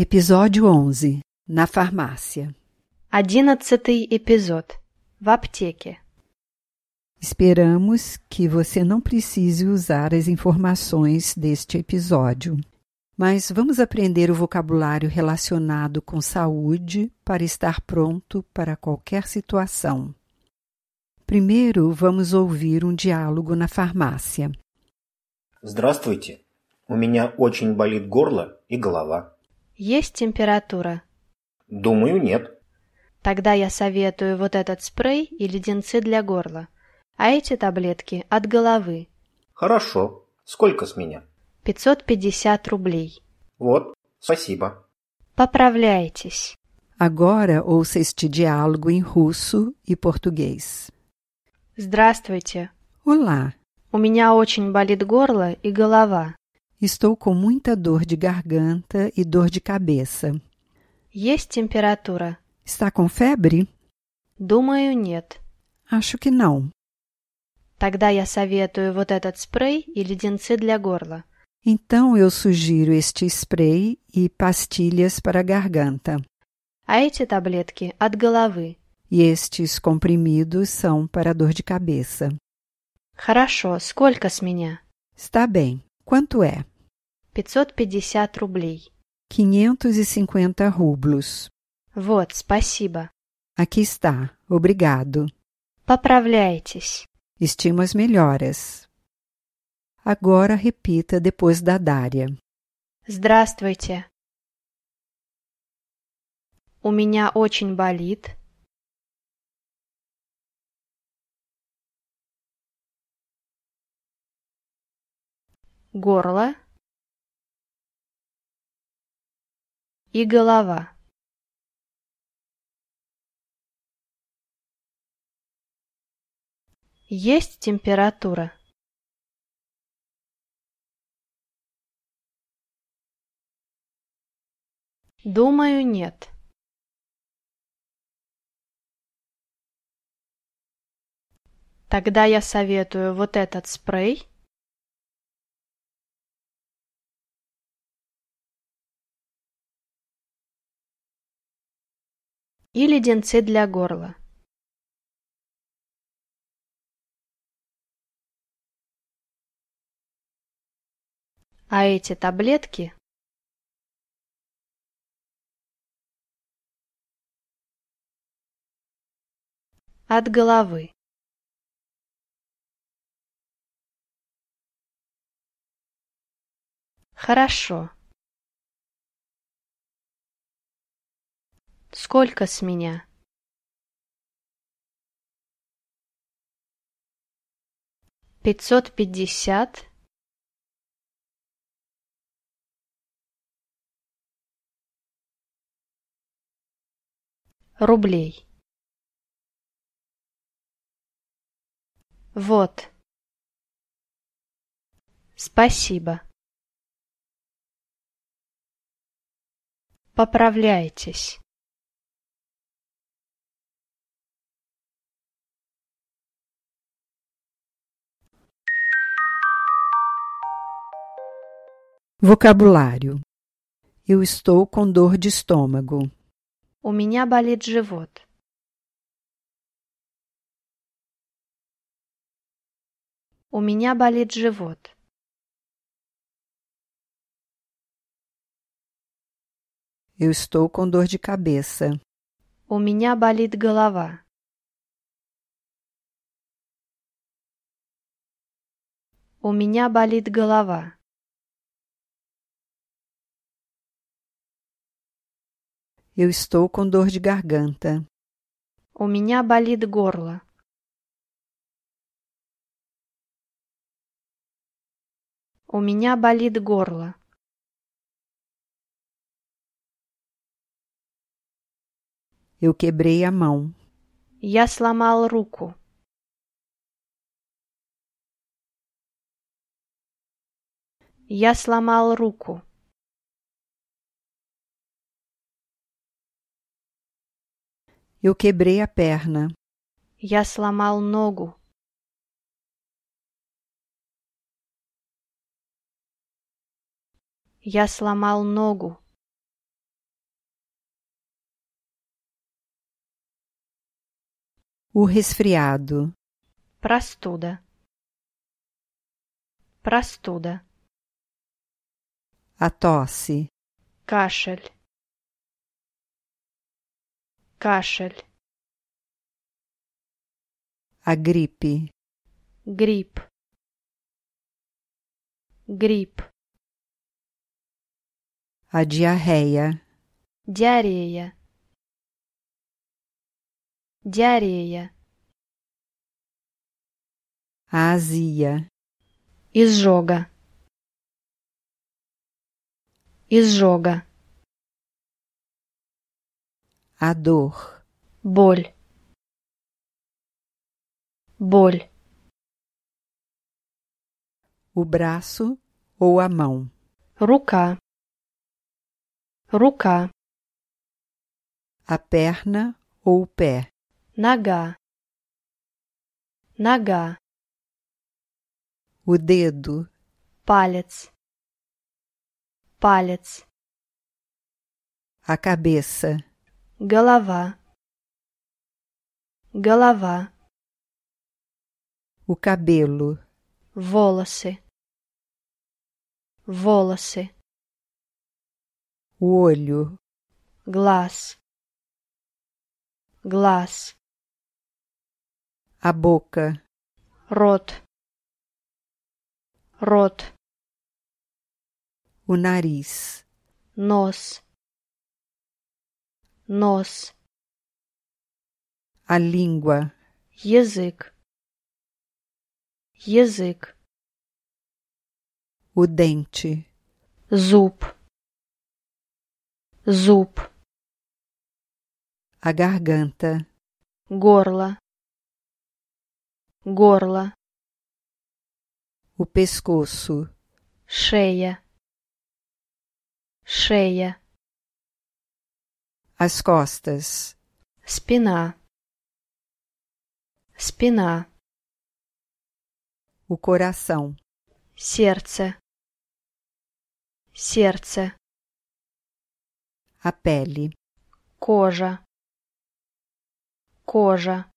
Episódio 11 Na farmácia. Одиннадцатый эпизод. В аптеке. Esperamos que você não precise usar as informações deste episódio, mas vamos aprender o vocabulário relacionado com saúde para estar pronto para qualquer situação. Primeiro, vamos ouvir um diálogo na farmácia. Здравствуйте. У меня очень болит горло и голова. Есть температура? Думаю, нет. Тогда я советую вот этот спрей и леденцы для горла. А эти таблетки от головы. Хорошо. Сколько с меня? 550 рублей. Вот, спасибо. Поправляйтесь. Agora ouça este diálogo em russo e português. Здравствуйте. Olá, У меня очень болит горло и голова. estou com muita dor de garganta e dor de cabeça. Есть температура? Está com febre? Думаю, нет. Acho que não. Тогда я советую вот этот спрей и леденцы для горла. Então eu sugiro este spray e pastilhas para a garganta. А эти таблетки от головы. E estes comprimidos são para dor de cabeça. Хорошо, сколько с меня? Está bem. Quanto é? 550 рублей. 550 rublos. Вот, спасибо. Aqui está. Obrigado. Поправляйтесь. Estimo as melhoras. Agora repita depois da Dária. Здравствуйте. У меня очень болит. Горло и голова. Есть температура? Думаю, нет. Тогда я советую вот этот спрей. И леденцы для горла. А эти таблетки от головы. Хорошо. Сколько с меня? Пятьсот пятьдесят рублей. Вот. Спасибо. Поправляйтесь. Vocabulário. Eu estou com dor de estômago. У меня болит живот. У меня болит живот. Eu estou com dor de cabeça. У меня болит голова. У меня болит голова. Eu estou com dor de garganta. У меня болит горло. У меня болит горло. Eu quebrei a mão. Я сломал руку. Я сломал руку. Eu quebrei a perna. Я сломал ногу. Я сломал ногу. O resfriado. Простуда. Простуда. A tosse. Кашель Кашель. A gripe. Грипп. Грипп. A diarreia. Диарея. Диарея. A azia. Изжога. Изжога. A dor. Боль. Боль. O braço ou a mão. Рука. Рука. A perna ou o pé. Нога. Нога. O dedo. Палец. Палец. A cabeça. Galavá, Galavá. O cabelo. Volace, Volace. O olho. Glass, Glass. A boca. Rot, Rot. O nariz. Nós. Нос. A língua. Язык. Язык. O dente. Зуб. Зуб. A garganta. Горло. Горло. O pescoço. Шея. Шея. As costas. Спина. Спина. O coração. Сердце. Сердце. A pele. Кожа. Кожа.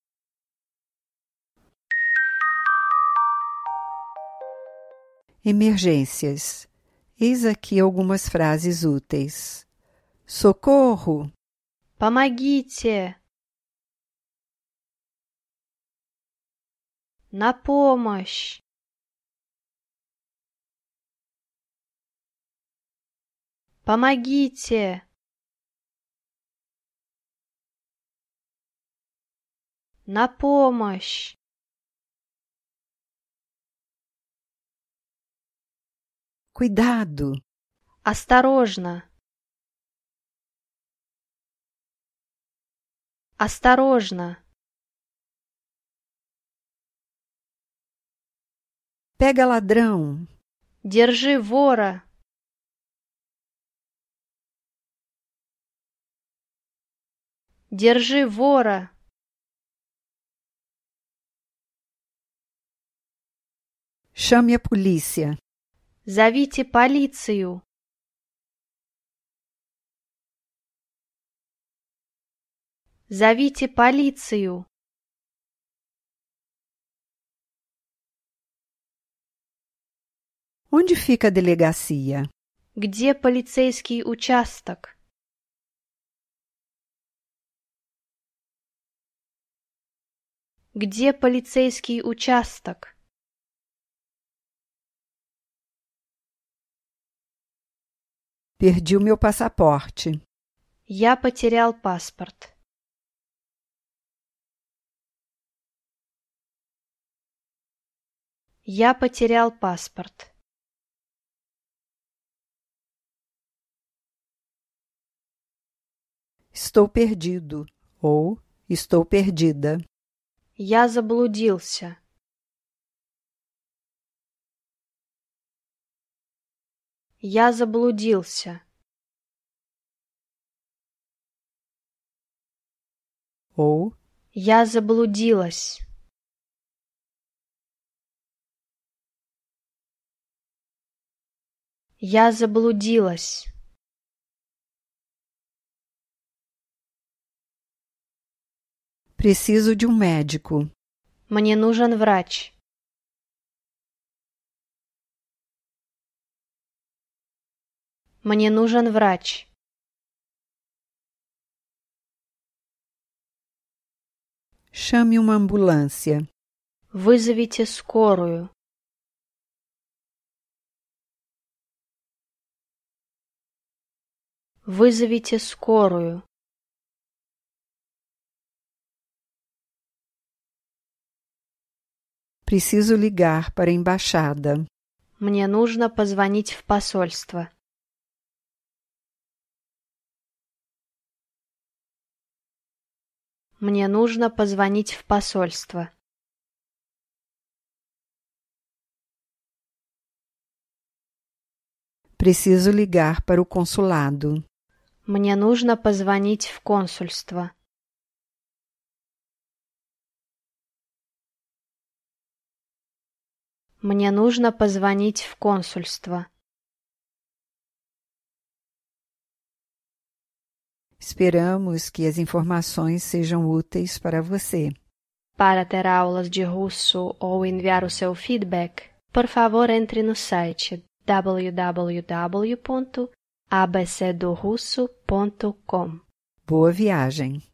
Emergências. Eis aqui algumas frases úteis. Socorro! Помогите! На помощь! Помогите! На помощь! Cuidado! Осторожно! Осторожно! Pega ladrão! Держи вора! Держи вора! Chame a polícia! Зовите полицию! Зовите полицию! Onde fica a delegacia? Где полицейский участок? Где полицейский участок? Perdi o meu passaporte. Я потерял паспорт. Я потерял паспорт. Estou perdido ou estou perdida. Я заблудился. Я заблудился. Ou Я заблудилась. Я заблудилась. Preciso de um médico. Мне нужен врач. Мне нужен врач. Chame uma ambulância. Вызовите скорую. Вызовите скорую. Preciso ligar para a embaixada. Мне нужно позвонить в посольство. Мне нужно позвонить в посольство. Preciso ligar para o consulado. Мне нужно позвонить в консульство. Мне нужно позвонить в консульство. Esperamos que as informações sejam úteis para você. Para ter aulas de russo ou enviar o seu feedback, por favor entre no site www.abcdorusso.com. Boa viagem!